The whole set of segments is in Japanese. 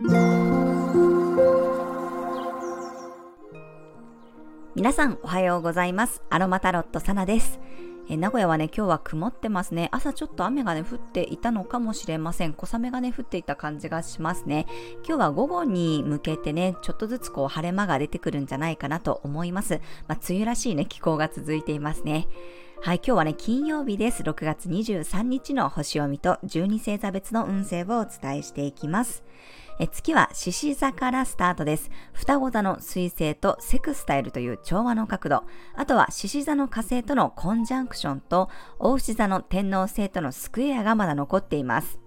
皆さんおはようございますアロマタロットサナですえ名古屋はね、今日は曇ってますね。朝ちょっと雨がね、降っていたのかもしれません。小雨がね、降っていた感じがしますね。今日は午後に向けてね、ちょっとずつこう晴れ間が出てくるんじゃないかなと思います。まあ、梅雨らしいね、気候が続いていますね。はい、今日はね、金曜日です。6月23日の星読みと12星座別の運勢をお伝えしていきます。え月は獅子座からスタートです。双子座の彗星とセクスタイルという調和の角度、あとは獅子座の火星とのコンジャンクションと、大牛座の天王星とのスクエアがまだ残っています。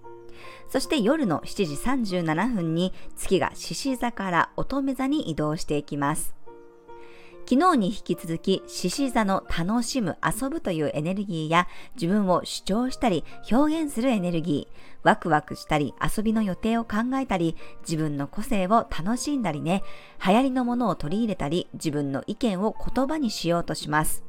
そして夜の7時37分に月が獅子座から乙女座に移動していきます。昨日に引き続き、獅子座の楽しむ、遊ぶというエネルギーや、自分を主張したり、表現するエネルギー、ワクワクしたり、遊びの予定を考えたり、自分の個性を楽しんだりね、流行りのものを取り入れたり、自分の意見を言葉にしようとします。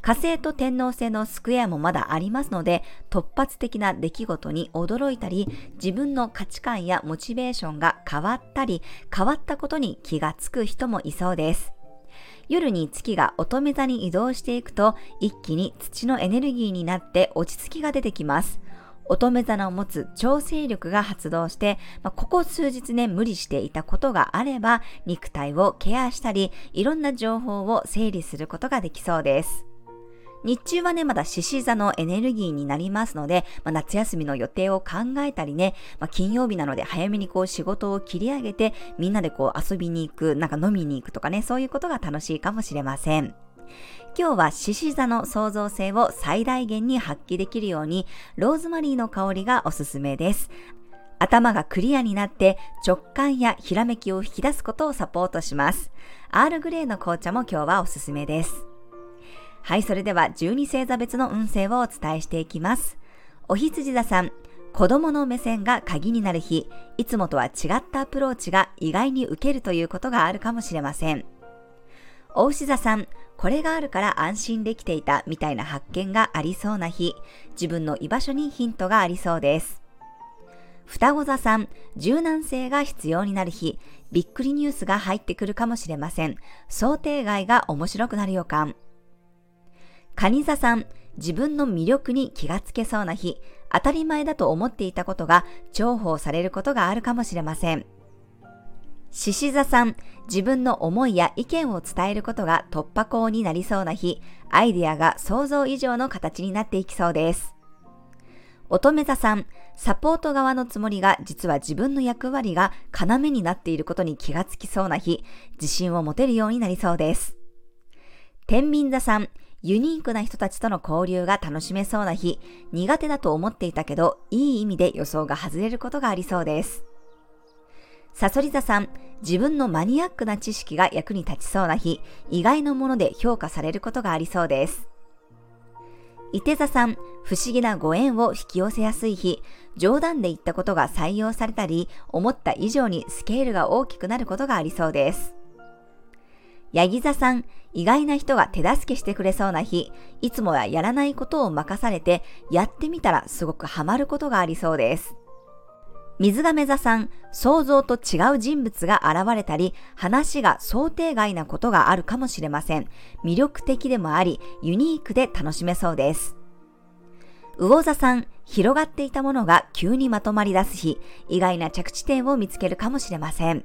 火星と天王星のスクエアもまだありますので、突発的な出来事に驚いたり、自分の価値観やモチベーションが変わったり、変わったことに気がつく人もいそうです。夜に月が乙女座に移動していくと、一気に土のエネルギーになって落ち着きが出てきます。乙女座の持つ調整力が発動して、まあ、ここ数日ね、無理していたことがあれば、肉体をケアしたり、いろんな情報を整理することができそうです。日中はね、まだ獅子座のエネルギーになりますので、まあ、夏休みの予定を考えたりね、まあ、金曜日なので早めにこう仕事を切り上げて、みんなでこう遊びに行く、なんか飲みに行くとかね、そういうことが楽しいかもしれません。今日は獅子座の創造性を最大限に発揮できるように、ローズマリーの香りがおすすめです。頭がクリアになって直感やひらめきを引き出すことをサポートします。アールグレーの紅茶も今日はおすすめです。はい、それでは12星座別の運勢をお伝えしていきます。お羊座さん、子供の目線が鍵になる日、いつもとは違ったアプローチが意外に受けるということがあるかもしれません。お牛座さん、これがあるから安心できていたみたいな発見がありそうな日、自分の居場所にヒントがありそうです。双子座さん、柔軟性が必要になる日、びっくりニュースが入ってくるかもしれません。想定外が面白くなる予感。蟹座さん、自分の魅力に気がつけそうな日、当たり前だと思っていたことが重宝されることがあるかもしれません。獅子座さん、自分の思いや意見を伝えることが突破口になりそうな日、アイデアが想像以上の形になっていきそうです。乙女座さん、サポート側のつもりが実は自分の役割が要になっていることに気がつきそうな日、自信を持てるようになりそうです。天秤座さん、ユニークな人たちとの交流が楽しめそうな日、苦手だと思っていたけど、いい意味で予想が外れることがありそうです。サソリ座さん、自分のマニアックな知識が役に立ちそうな日、意外なもので評価されることがありそうです。伊手座さん、不思議なご縁を引き寄せやすい日、冗談で言ったことが採用されたり、思った以上にスケールが大きくなることがありそうです。ヤギ座さん、意外な人が手助けしてくれそうな日、いつもはやらないことを任されて、やってみたらすごくハマることがありそうです。水亀座さん、想像と違う人物が現れたり、話が想定外なことがあるかもしれません。魅力的でもあり、ユニークで楽しめそうです。魚座さん、広がっていたものが急にまとまり出す日、意外な着地点を見つけるかもしれません。